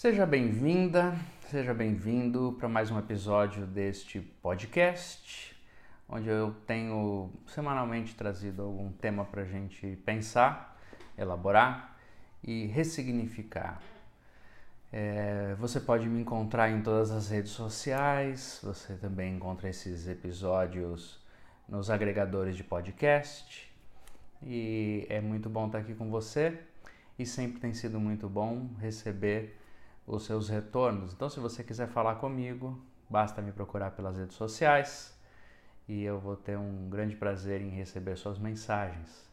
Seja bem-vinda, seja bem-vindo para mais um episódio deste podcast, onde eu tenho semanalmente trazido algum tema para a gente pensar, elaborar e ressignificar. É, você pode me encontrar em todas as redes sociais, você também encontra esses episódios nos agregadores de podcast. E é muito bom estar aqui com você e sempre tem sido muito bom receber os seus retornos. Então, se você quiser falar comigo, basta me procurar pelas redes sociais e eu vou ter um grande prazer em receber suas mensagens.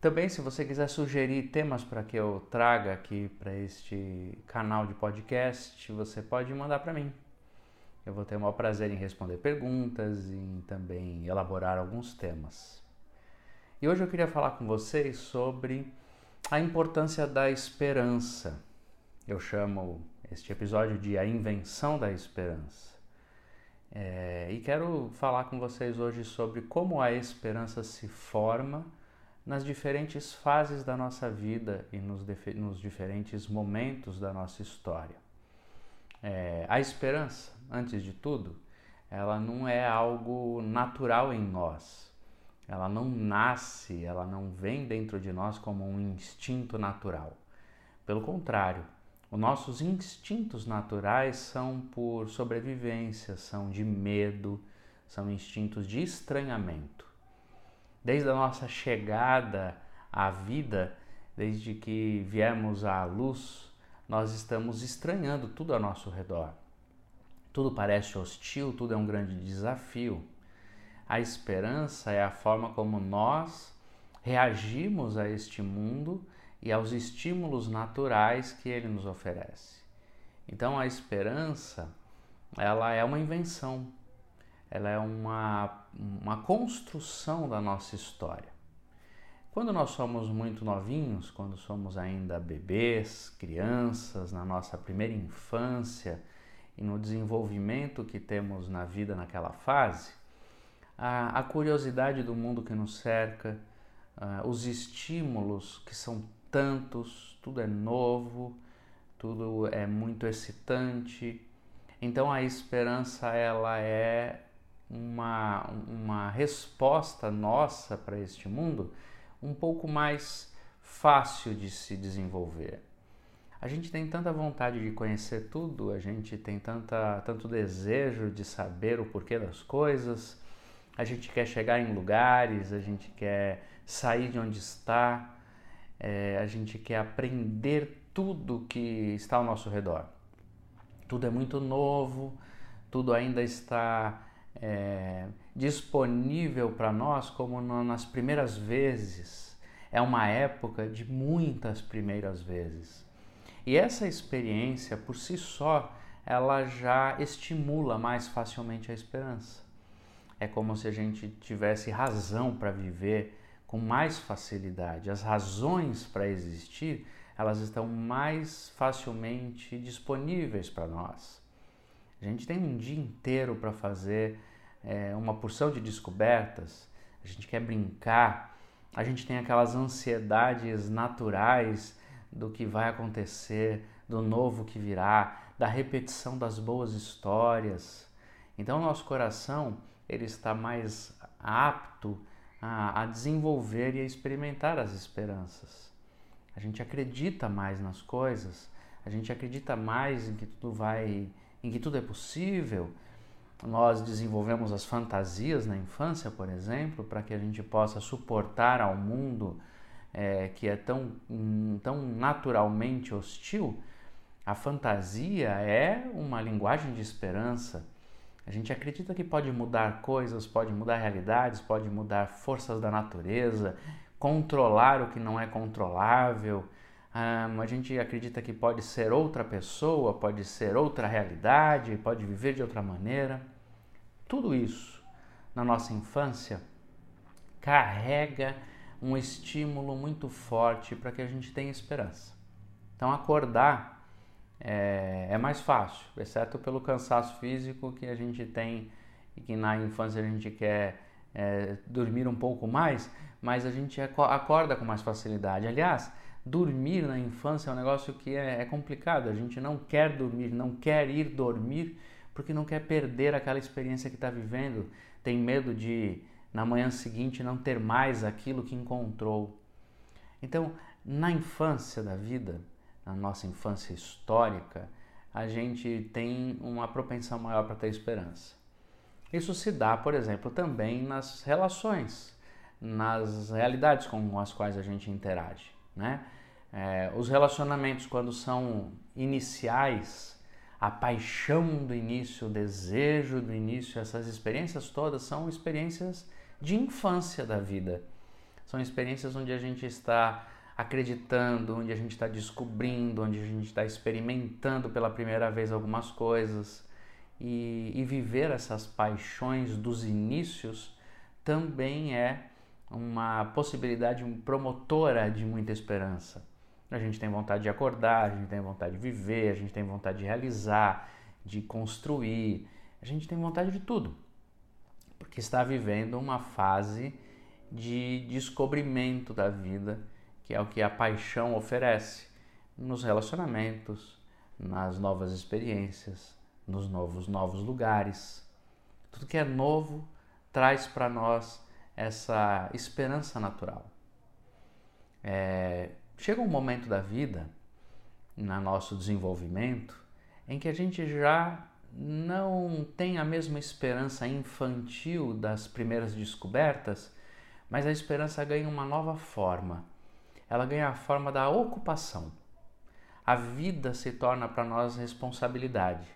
Também, se você quiser sugerir temas para que eu traga aqui para este canal de podcast, você pode mandar para mim. Eu vou ter o maior prazer em responder perguntas e também elaborar alguns temas. E hoje eu queria falar com vocês sobre a importância da esperança. Eu chamo este episódio de A Invenção da Esperança. É, e quero falar com vocês hoje sobre como a esperança se forma nas diferentes fases da nossa vida e nos, nos diferentes momentos da nossa história. É, a esperança, antes de tudo, ela não é algo natural em nós. Ela não nasce, ela não vem dentro de nós como um instinto natural. Pelo contrário, os nossos instintos naturais são por sobrevivência, são de medo, são instintos de estranhamento desde a nossa chegada à vida, desde que viemos à luz, nós estamos estranhando tudo ao nosso redor. Tudo parece hostil, tudo é um grande desafio. A esperança é a forma como nós reagimos a este mundo e aos estímulos naturais que ele nos oferece. Então a esperança, ela é uma invenção, ela é uma, uma construção da nossa história. Quando nós somos muito novinhos, quando somos ainda bebês, crianças, na nossa primeira infância e no desenvolvimento que temos na vida naquela fase, a, a curiosidade do mundo que nos cerca, uh, os estímulos que são tantos, tudo é novo, tudo é muito excitante. Então a esperança ela é uma, uma resposta nossa para este mundo um pouco mais fácil de se desenvolver. A gente tem tanta vontade de conhecer tudo, a gente tem tanta, tanto desejo de saber o porquê das coisas, a gente quer chegar em lugares, a gente quer sair de onde está, é, a gente quer aprender tudo que está ao nosso redor. Tudo é muito novo, tudo ainda está é, disponível para nós como nas primeiras vezes. É uma época de muitas primeiras vezes. E essa experiência por si só, ela já estimula mais facilmente a esperança. É como se a gente tivesse razão para viver com mais facilidade. As razões para existir, elas estão mais facilmente disponíveis para nós. A gente tem um dia inteiro para fazer é, uma porção de descobertas, a gente quer brincar, a gente tem aquelas ansiedades naturais do que vai acontecer, do novo que virá, da repetição das boas histórias. Então, nosso coração ele está mais apto a, a desenvolver e a experimentar as esperanças. A gente acredita mais nas coisas, a gente acredita mais em que tudo vai, em que tudo é possível, nós desenvolvemos as fantasias na infância, por exemplo, para que a gente possa suportar ao mundo é, que é tão, hum, tão naturalmente hostil. A fantasia é uma linguagem de esperança. A gente acredita que pode mudar coisas, pode mudar realidades, pode mudar forças da natureza, controlar o que não é controlável. Um, a gente acredita que pode ser outra pessoa, pode ser outra realidade, pode viver de outra maneira. Tudo isso na nossa infância carrega um estímulo muito forte para que a gente tenha esperança. Então, acordar é, é, mais fácil, exceto pelo cansaço físico que a gente tem e que na infância a gente quer é, dormir um pouco mais, mas a gente acorda com mais facilidade. Aliás, dormir na infância é um negócio que é, é complicado. A gente não quer dormir, não quer ir dormir porque não quer perder aquela experiência que está vivendo, tem medo de na manhã seguinte não ter mais aquilo que encontrou. Então, na infância da vida, na nossa infância histórica, a gente tem uma propensão maior para ter esperança. Isso se dá, por exemplo, também nas relações, nas realidades com as quais a gente interage. Né? É, os relacionamentos, quando são iniciais, a paixão do início, o desejo do início, essas experiências todas são experiências de infância da vida. São experiências onde a gente está acreditando, onde a gente está descobrindo, onde a gente está experimentando pela primeira vez algumas coisas. E, e, viver essas paixões dos inícios também é uma possibilidade promotora de muita esperança. A gente tem vontade de acordar, a gente tem vontade de viver, a gente tem vontade de realizar, de construir, a gente tem vontade de tudo, porque está vivendo uma fase de descobrimento da vida que é o que a paixão oferece nos relacionamentos, nas novas experiências, nos novos novos lugares. Tudo que é novo traz para nós essa esperança natural. É, chega um momento da vida, no nosso desenvolvimento, em que a gente já não tem a mesma esperança infantil das primeiras descobertas, mas a esperança ganha uma nova forma ela ganha a forma da ocupação. A vida se torna para nós responsabilidade.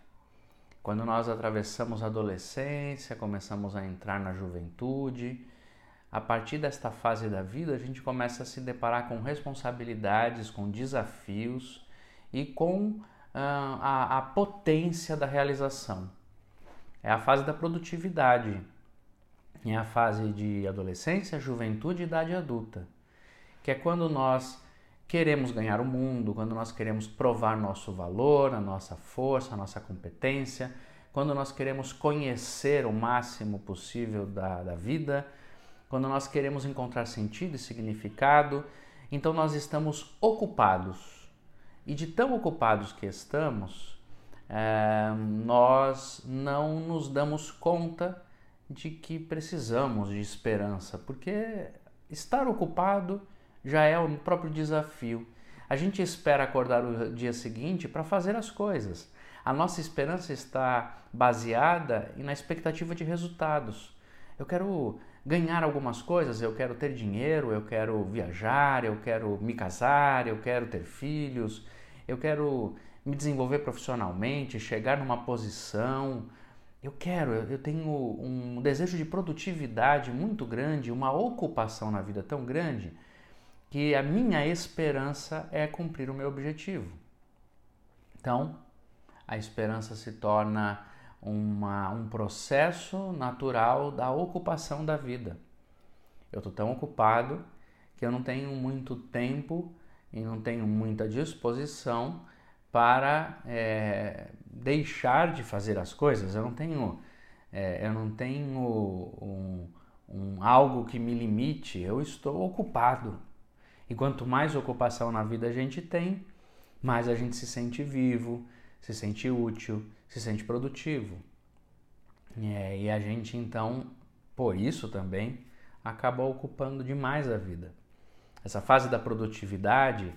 Quando nós atravessamos a adolescência, começamos a entrar na juventude, a partir desta fase da vida, a gente começa a se deparar com responsabilidades, com desafios e com uh, a, a potência da realização. É a fase da produtividade, é a fase de adolescência, juventude e idade adulta que é quando nós queremos ganhar o mundo, quando nós queremos provar nosso valor, a nossa força, a nossa competência, quando nós queremos conhecer o máximo possível da, da vida, quando nós queremos encontrar sentido e significado, então nós estamos ocupados. E de tão ocupados que estamos, é, nós não nos damos conta de que precisamos de esperança, porque estar ocupado já é o próprio desafio. A gente espera acordar o dia seguinte para fazer as coisas. A nossa esperança está baseada na expectativa de resultados. Eu quero ganhar algumas coisas, eu quero ter dinheiro, eu quero viajar, eu quero me casar, eu quero ter filhos, eu quero me desenvolver profissionalmente, chegar numa posição. Eu quero, eu tenho um desejo de produtividade muito grande, uma ocupação na vida tão grande que a minha esperança é cumprir o meu objetivo. Então, a esperança se torna uma, um processo natural da ocupação da vida. Eu estou tão ocupado que eu não tenho muito tempo e não tenho muita disposição para é, deixar de fazer as coisas. Eu não tenho, é, eu não tenho um, um, algo que me limite. Eu estou ocupado. E quanto mais ocupação na vida a gente tem, mais a gente se sente vivo, se sente útil, se sente produtivo. É, e a gente então, por isso também, acaba ocupando demais a vida. Essa fase da produtividade,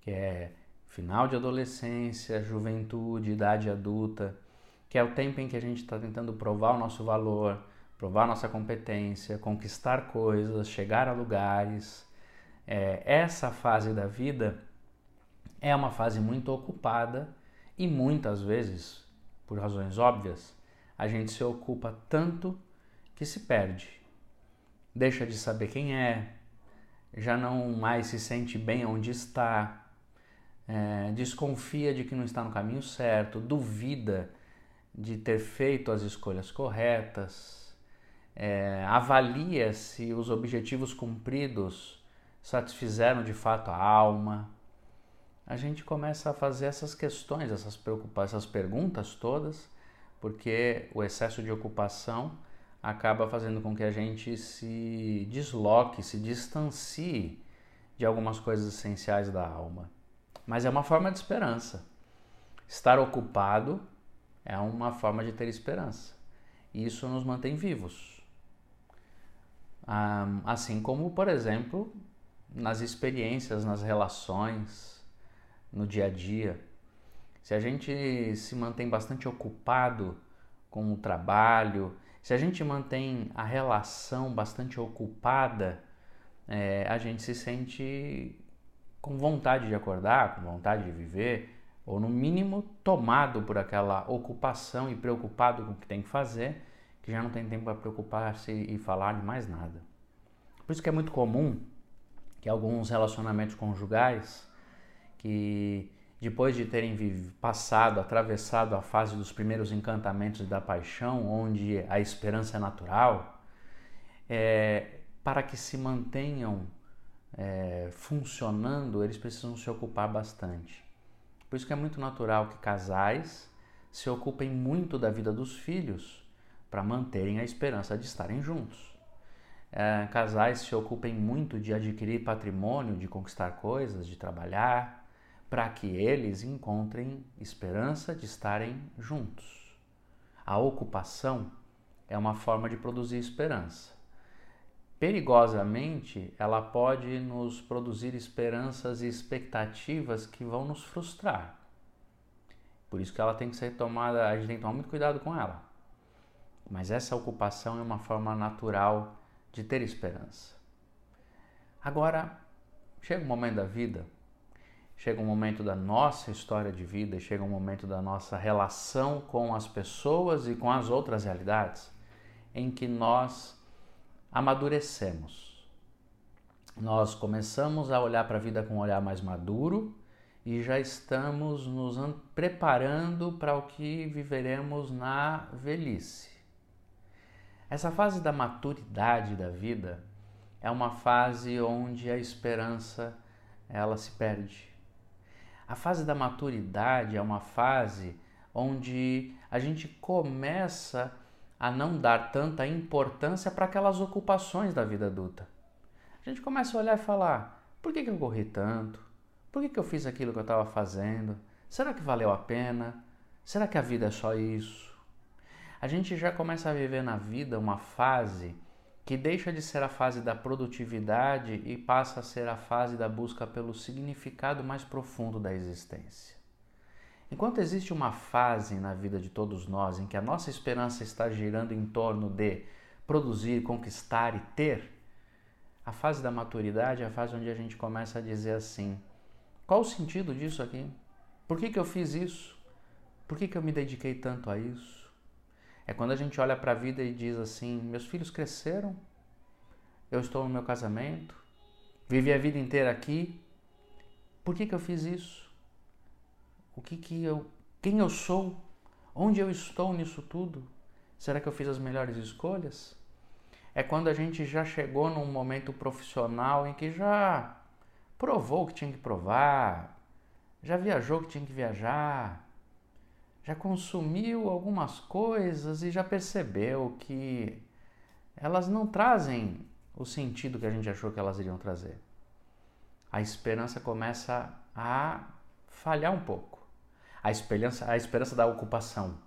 que é final de adolescência, juventude, idade adulta, que é o tempo em que a gente está tentando provar o nosso valor, provar nossa competência, conquistar coisas, chegar a lugares, é, essa fase da vida é uma fase muito ocupada e muitas vezes, por razões óbvias, a gente se ocupa tanto que se perde. Deixa de saber quem é, já não mais se sente bem onde está, é, desconfia de que não está no caminho certo, duvida de ter feito as escolhas corretas, é, avalia se os objetivos cumpridos satisfizeram de fato a alma. A gente começa a fazer essas questões, essas preocupações, essas perguntas todas, porque o excesso de ocupação acaba fazendo com que a gente se desloque, se distancie de algumas coisas essenciais da alma. Mas é uma forma de esperança. Estar ocupado é uma forma de ter esperança. E isso nos mantém vivos. Assim como, por exemplo, nas experiências, nas relações, no dia a dia. Se a gente se mantém bastante ocupado com o trabalho, se a gente mantém a relação bastante ocupada, é, a gente se sente com vontade de acordar, com vontade de viver, ou no mínimo tomado por aquela ocupação e preocupado com o que tem que fazer, que já não tem tempo para preocupar-se e falar de mais nada. Por isso que é muito comum que alguns relacionamentos conjugais que depois de terem passado, atravessado a fase dos primeiros encantamentos da paixão, onde a esperança é natural, é, para que se mantenham é, funcionando, eles precisam se ocupar bastante. Por isso que é muito natural que casais se ocupem muito da vida dos filhos para manterem a esperança de estarem juntos é, casais se ocupem muito de adquirir patrimônio, de conquistar coisas, de trabalhar, para que eles encontrem esperança de estarem juntos. A ocupação é uma forma de produzir esperança. Perigosamente, ela pode nos produzir esperanças e expectativas que vão nos frustrar. Por isso que ela tem que ser tomada, a gente tem que tomar muito cuidado com ela. Mas essa ocupação é uma forma natural de ter esperança. Agora, chega um momento da vida, chega um momento da nossa história de vida, chega um momento da nossa relação com as pessoas e com as outras realidades, em que nós amadurecemos. Nós começamos a olhar para a vida com um olhar mais maduro e já estamos nos preparando para o que viveremos na velhice. Essa fase da maturidade da vida é uma fase onde a esperança ela se perde. A fase da maturidade é uma fase onde a gente começa a não dar tanta importância para aquelas ocupações da vida adulta. A gente começa a olhar e falar: por que, que eu corri tanto? Por que, que eu fiz aquilo que eu estava fazendo? Será que valeu a pena? Será que a vida é só isso? A gente já começa a viver na vida uma fase que deixa de ser a fase da produtividade e passa a ser a fase da busca pelo significado mais profundo da existência. Enquanto existe uma fase na vida de todos nós em que a nossa esperança está girando em torno de produzir, conquistar e ter, a fase da maturidade é a fase onde a gente começa a dizer assim: qual o sentido disso aqui? Por que, que eu fiz isso? Por que, que eu me dediquei tanto a isso? É quando a gente olha para a vida e diz assim: meus filhos cresceram, eu estou no meu casamento, vivi a vida inteira aqui, por que, que eu fiz isso? O que que eu, quem eu sou? Onde eu estou nisso tudo? Será que eu fiz as melhores escolhas? É quando a gente já chegou num momento profissional em que já provou o que tinha que provar, já viajou o que tinha que viajar, já consumiu algumas coisas e já percebeu que elas não trazem o sentido que a gente achou que elas iriam trazer. A esperança começa a falhar um pouco. A esperança, a esperança da ocupação.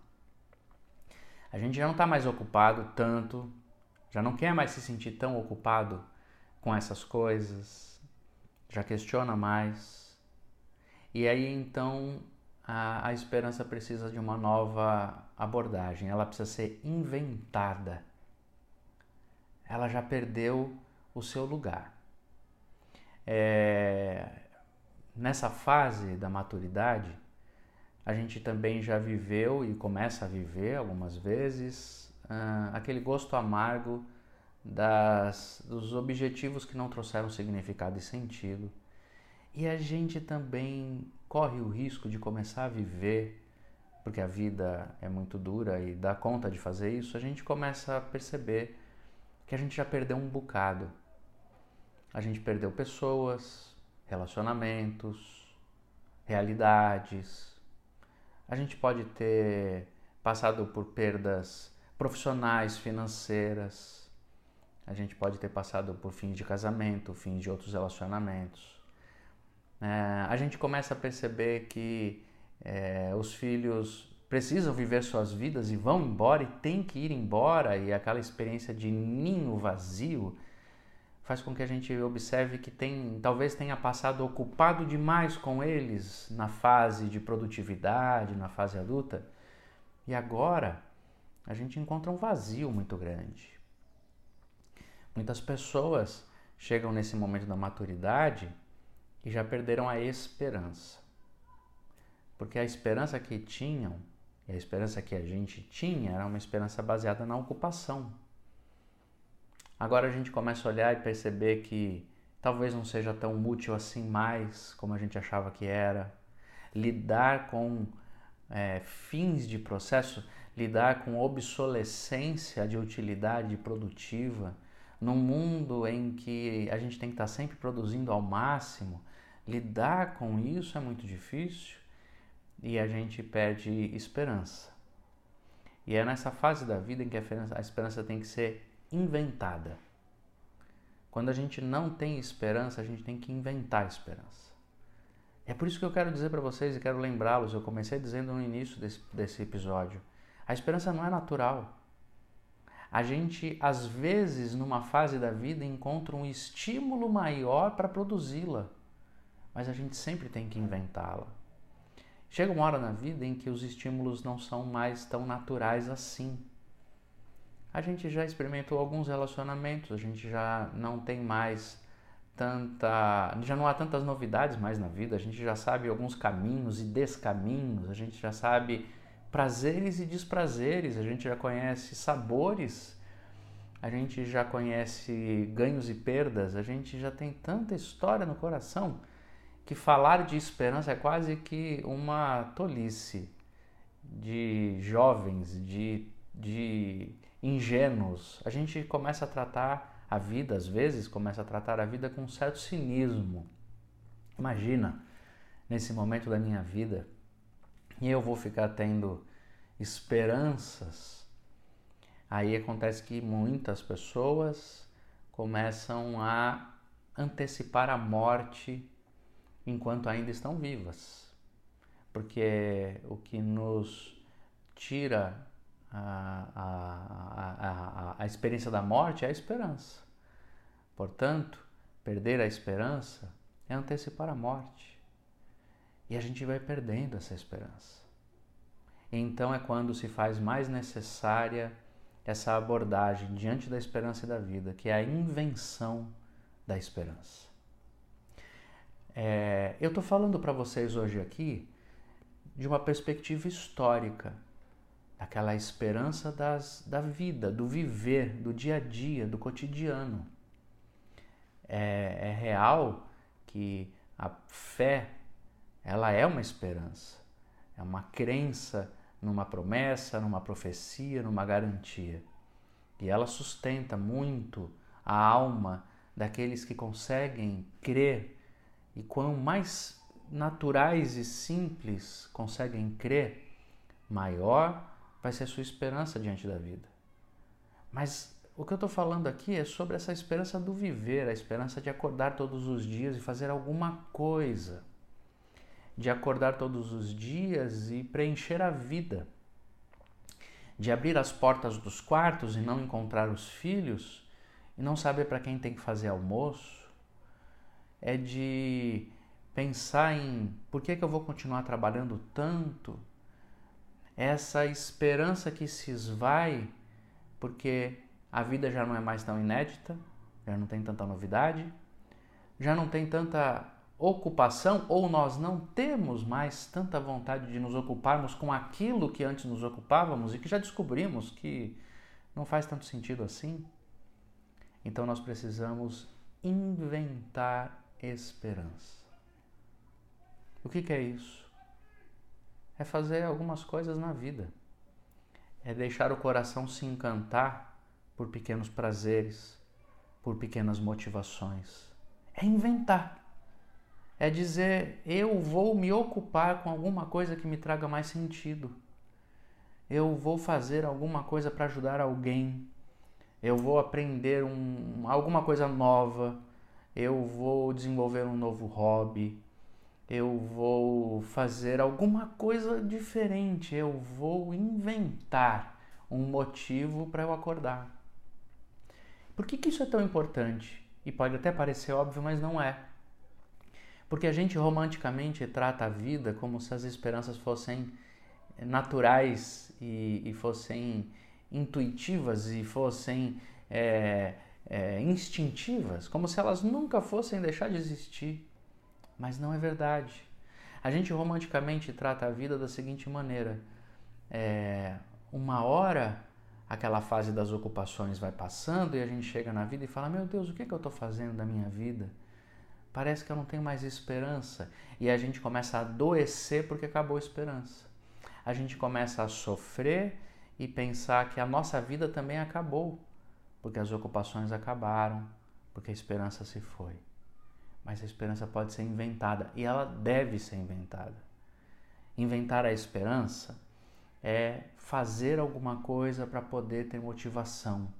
A gente já não está mais ocupado tanto, já não quer mais se sentir tão ocupado com essas coisas, já questiona mais. E aí então a, a esperança precisa de uma nova abordagem, ela precisa ser inventada. Ela já perdeu o seu lugar. É, nessa fase da maturidade, a gente também já viveu e começa a viver algumas vezes uh, aquele gosto amargo das, dos objetivos que não trouxeram significado e sentido. E a gente também corre o risco de começar a viver, porque a vida é muito dura e dá conta de fazer isso, a gente começa a perceber que a gente já perdeu um bocado. A gente perdeu pessoas, relacionamentos, realidades. A gente pode ter passado por perdas profissionais, financeiras. a gente pode ter passado por fins de casamento, fins de outros relacionamentos. É, a gente começa a perceber que é, os filhos precisam viver suas vidas e vão embora e tem que ir embora, e aquela experiência de ninho vazio faz com que a gente observe que tem, talvez tenha passado ocupado demais com eles na fase de produtividade, na fase adulta, e agora a gente encontra um vazio muito grande. Muitas pessoas chegam nesse momento da maturidade e já perderam a esperança. Porque a esperança que tinham e a esperança que a gente tinha era uma esperança baseada na ocupação. Agora a gente começa a olhar e perceber que talvez não seja tão útil assim mais como a gente achava que era. Lidar com é, fins de processo, lidar com obsolescência de utilidade produtiva, num mundo em que a gente tem que estar sempre produzindo ao máximo, lidar com isso é muito difícil e a gente perde esperança. E é nessa fase da vida em que a esperança tem que ser inventada. Quando a gente não tem esperança, a gente tem que inventar esperança. É por isso que eu quero dizer para vocês e quero lembrá-los. Eu comecei dizendo no início desse, desse episódio: a esperança não é natural. A gente, às vezes, numa fase da vida, encontra um estímulo maior para produzi-la, mas a gente sempre tem que inventá-la. Chega uma hora na vida em que os estímulos não são mais tão naturais assim. A gente já experimentou alguns relacionamentos, a gente já não tem mais tanta. já não há tantas novidades mais na vida, a gente já sabe alguns caminhos e descaminhos, a gente já sabe prazeres e desprazeres, a gente já conhece sabores, a gente já conhece ganhos e perdas, a gente já tem tanta história no coração que falar de esperança é quase que uma tolice de jovens, de, de ingênuos. A gente começa a tratar a vida, às vezes, começa a tratar a vida com um certo cinismo. Imagina, nesse momento da minha vida, e eu vou ficar tendo esperanças. Aí acontece que muitas pessoas começam a antecipar a morte enquanto ainda estão vivas. Porque o que nos tira a, a, a, a, experiência da morte é a esperança. Portanto, perder a esperança é antecipar a morte. E a gente vai perdendo essa esperança. Então é quando se faz mais necessária essa abordagem diante da esperança e da vida, que é a invenção da esperança. É, eu estou falando para vocês hoje aqui de uma perspectiva histórica, daquela esperança das, da vida, do viver, do dia a dia, do cotidiano. É, é real que a fé ela é uma esperança, é uma crença numa promessa, numa profecia, numa garantia. E ela sustenta muito a alma daqueles que conseguem crer e quão mais naturais e simples conseguem crer, maior vai ser a sua esperança diante da vida. Mas o que eu estou falando aqui é sobre essa esperança do viver, a esperança de acordar todos os dias e fazer alguma coisa, de acordar todos os dias e preencher a vida, de abrir as portas dos quartos e não encontrar os filhos e não saber para quem tem que fazer almoço. É de pensar em por que, que eu vou continuar trabalhando tanto, essa esperança que se esvai porque a vida já não é mais tão inédita, já não tem tanta novidade, já não tem tanta ocupação ou nós não temos mais tanta vontade de nos ocuparmos com aquilo que antes nos ocupávamos e que já descobrimos que não faz tanto sentido assim. Então nós precisamos inventar esperança. O que, que é isso? É fazer algumas coisas na vida. É deixar o coração se encantar por pequenos prazeres, por pequenas motivações. É inventar. É dizer, eu vou me ocupar com alguma coisa que me traga mais sentido. Eu vou fazer alguma coisa para ajudar alguém. eu vou aprender um, alguma coisa nova, eu vou desenvolver um novo hobby, eu vou fazer alguma coisa diferente, eu vou inventar um motivo para eu acordar. Por que, que isso é tão importante? E pode até parecer óbvio, mas não é. Porque a gente romanticamente trata a vida como se as esperanças fossem naturais e, e fossem intuitivas e fossem é, é, instintivas, como se elas nunca fossem deixar de existir. Mas não é verdade. A gente romanticamente trata a vida da seguinte maneira: é, uma hora aquela fase das ocupações vai passando e a gente chega na vida e fala: Meu Deus, o que, é que eu estou fazendo da minha vida? Parece que eu não tenho mais esperança. E a gente começa a adoecer porque acabou a esperança. A gente começa a sofrer e pensar que a nossa vida também acabou, porque as ocupações acabaram, porque a esperança se foi. Mas a esperança pode ser inventada e ela deve ser inventada. Inventar a esperança é fazer alguma coisa para poder ter motivação.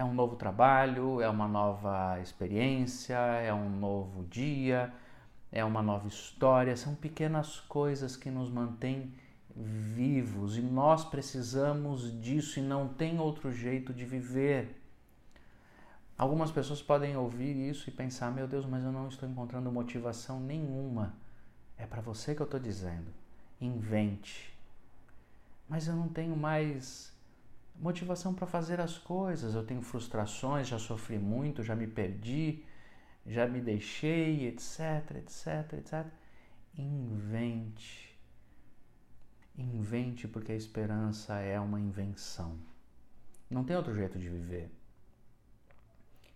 É um novo trabalho, é uma nova experiência, é um novo dia, é uma nova história. São pequenas coisas que nos mantêm vivos e nós precisamos disso e não tem outro jeito de viver. Algumas pessoas podem ouvir isso e pensar: meu Deus, mas eu não estou encontrando motivação nenhuma. É para você que eu estou dizendo. Invente. Mas eu não tenho mais motivação para fazer as coisas. Eu tenho frustrações, já sofri muito, já me perdi, já me deixei, etc, etc, etc. Invente Invente porque a esperança é uma invenção. Não tem outro jeito de viver.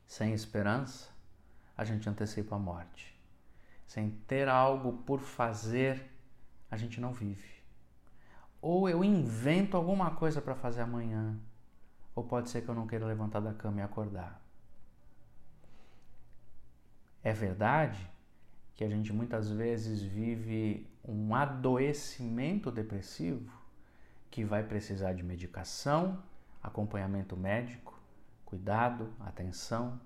Sem esperança, a gente antecipa a morte. Sem ter algo por fazer, a gente não vive. Ou eu invento alguma coisa para fazer amanhã, ou pode ser que eu não queira levantar da cama e acordar. É verdade que a gente muitas vezes vive um adoecimento depressivo que vai precisar de medicação, acompanhamento médico, cuidado, atenção,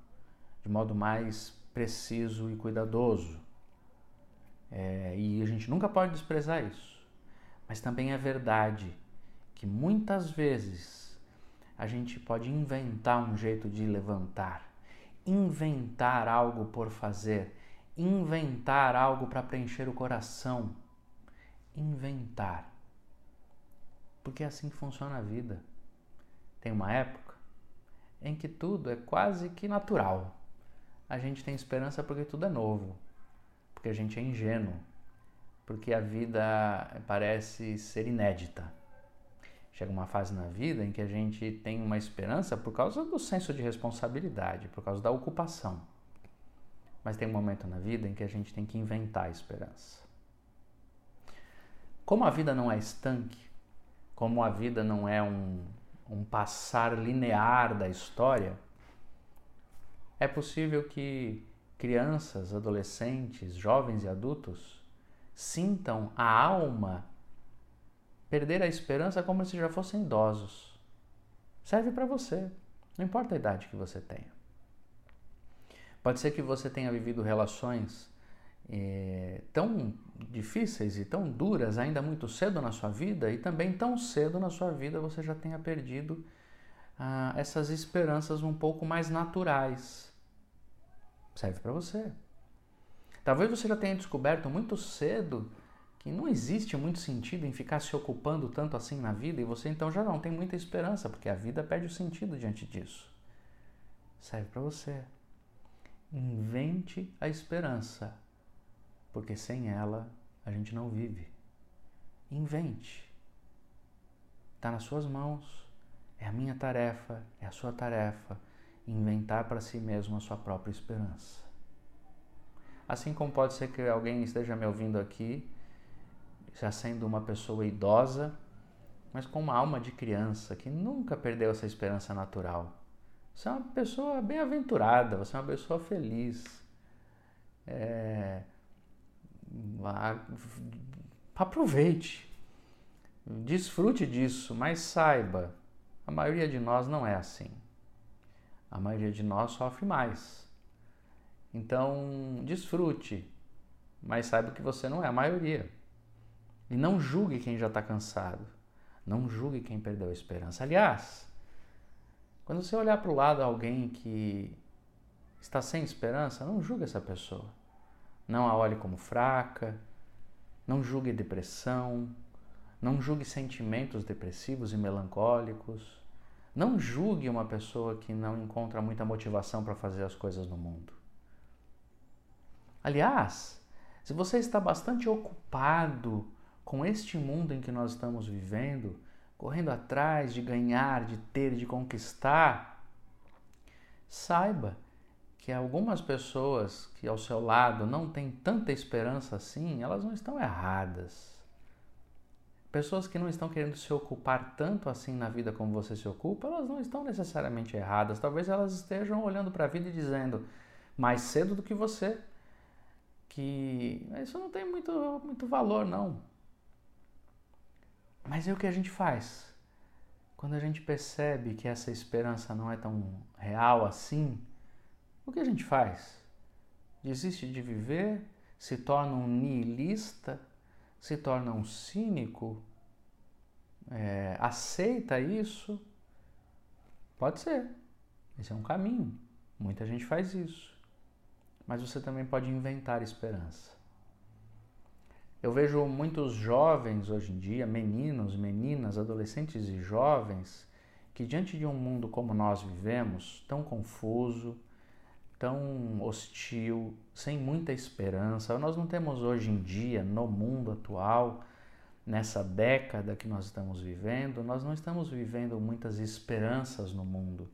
de modo mais preciso e cuidadoso. É, e a gente nunca pode desprezar isso. Mas também é verdade que muitas vezes a gente pode inventar um jeito de levantar, inventar algo por fazer, inventar algo para preencher o coração inventar. Porque é assim que funciona a vida. Tem uma época em que tudo é quase que natural. A gente tem esperança porque tudo é novo, porque a gente é ingênuo, porque a vida parece ser inédita. Chega uma fase na vida em que a gente tem uma esperança por causa do senso de responsabilidade, por causa da ocupação. Mas tem um momento na vida em que a gente tem que inventar a esperança. Como a vida não é estanque, como a vida não é um, um passar linear da história, é possível que crianças, adolescentes, jovens e adultos sintam a alma perder a esperança como se já fossem idosos. Serve para você, não importa a idade que você tenha. Pode ser que você tenha vivido relações é, tão difíceis e tão duras ainda muito cedo na sua vida e também tão cedo na sua vida você já tenha perdido ah, essas esperanças um pouco mais naturais. Serve para você. Talvez você já tenha descoberto muito cedo que não existe muito sentido em ficar se ocupando tanto assim na vida e você então já não tem muita esperança, porque a vida perde o sentido diante disso. Serve para você. Invente a esperança porque sem ela a gente não vive. Invente. Está nas suas mãos. É a minha tarefa, é a sua tarefa inventar para si mesmo a sua própria esperança. Assim como pode ser que alguém esteja me ouvindo aqui, já sendo uma pessoa idosa, mas com uma alma de criança que nunca perdeu essa esperança natural. Você é uma pessoa bem-aventurada, você é uma pessoa feliz. É, aproveite, desfrute disso, mas saiba, a maioria de nós não é assim. A maioria de nós sofre mais. Então, desfrute, mas saiba que você não é a maioria. E não julgue quem já está cansado. Não julgue quem perdeu a esperança. Aliás, quando você olhar para o lado alguém que está sem esperança, não julgue essa pessoa. Não a olhe como fraca, não julgue depressão, não julgue sentimentos depressivos e melancólicos. Não julgue uma pessoa que não encontra muita motivação para fazer as coisas no mundo. Aliás, se você está bastante ocupado com este mundo em que nós estamos vivendo, correndo atrás de ganhar, de ter, de conquistar, saiba que algumas pessoas que ao seu lado não têm tanta esperança assim, elas não estão erradas. Pessoas que não estão querendo se ocupar tanto assim na vida como você se ocupa, elas não estão necessariamente erradas. Talvez elas estejam olhando para a vida e dizendo mais cedo do que você que isso não tem muito, muito valor, não. Mas é o que a gente faz. Quando a gente percebe que essa esperança não é tão real assim, o que a gente faz? Desiste de viver? Se torna um nihilista? Se torna um cínico? É, aceita isso? Pode ser. Esse é um caminho. Muita gente faz isso. Mas você também pode inventar esperança. Eu vejo muitos jovens hoje em dia, meninos, meninas, adolescentes e jovens, que diante de um mundo como nós vivemos, tão confuso, tão hostil, sem muita esperança, nós não temos hoje em dia, no mundo atual, nessa década que nós estamos vivendo, nós não estamos vivendo muitas esperanças no mundo.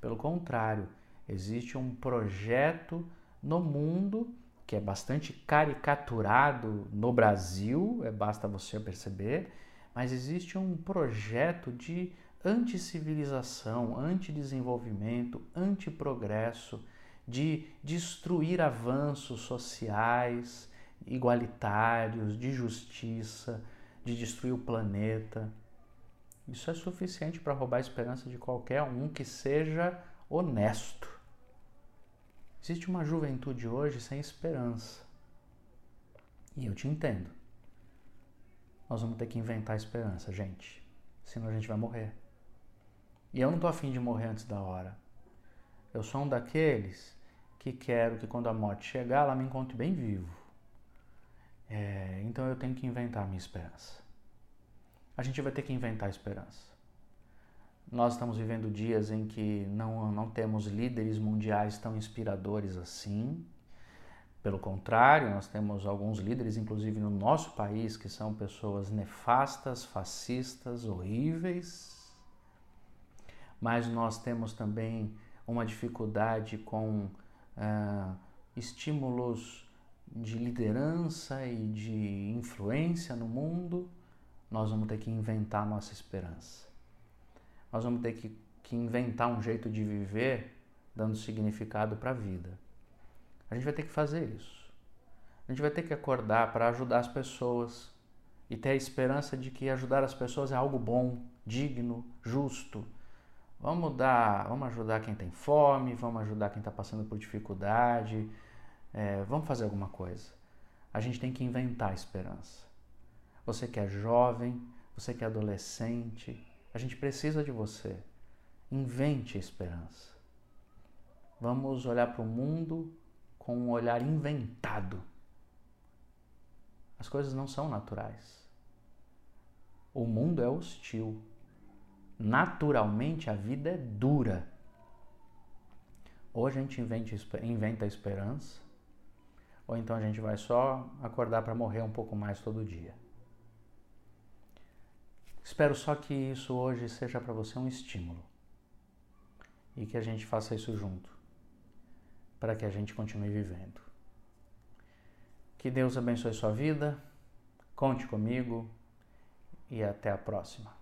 Pelo contrário, existe um projeto no mundo que é bastante caricaturado no Brasil, é, basta você perceber, mas existe um projeto de anticivilização, antidesenvolvimento, antiprogresso, de destruir avanços sociais, igualitários, de justiça, de destruir o planeta. Isso é suficiente para roubar a esperança de qualquer um que seja honesto. Existe uma juventude hoje sem esperança. E eu te entendo. Nós vamos ter que inventar esperança, gente. Senão a gente vai morrer. E eu não tô afim de morrer antes da hora. Eu sou um daqueles que quero que quando a morte chegar, ela me encontre bem vivo. É, então eu tenho que inventar a minha esperança. A gente vai ter que inventar a esperança. Nós estamos vivendo dias em que não, não temos líderes mundiais tão inspiradores assim. Pelo contrário, nós temos alguns líderes, inclusive no nosso país, que são pessoas nefastas, fascistas, horríveis. Mas nós temos também uma dificuldade com ah, estímulos de liderança e de influência no mundo. Nós vamos ter que inventar nossa esperança nós vamos ter que, que inventar um jeito de viver dando significado para a vida. A gente vai ter que fazer isso. A gente vai ter que acordar para ajudar as pessoas e ter a esperança de que ajudar as pessoas é algo bom, digno, justo. Vamos dar, vamos ajudar quem tem fome, vamos ajudar quem está passando por dificuldade, é, vamos fazer alguma coisa. A gente tem que inventar esperança. Você que é jovem, você que é adolescente, a gente precisa de você. Invente esperança. Vamos olhar para o mundo com um olhar inventado. As coisas não são naturais. O mundo é hostil. Naturalmente a vida é dura. Ou a gente inventa a esperança, ou então a gente vai só acordar para morrer um pouco mais todo dia. Espero só que isso hoje seja para você um estímulo e que a gente faça isso junto, para que a gente continue vivendo. Que Deus abençoe sua vida, conte comigo e até a próxima.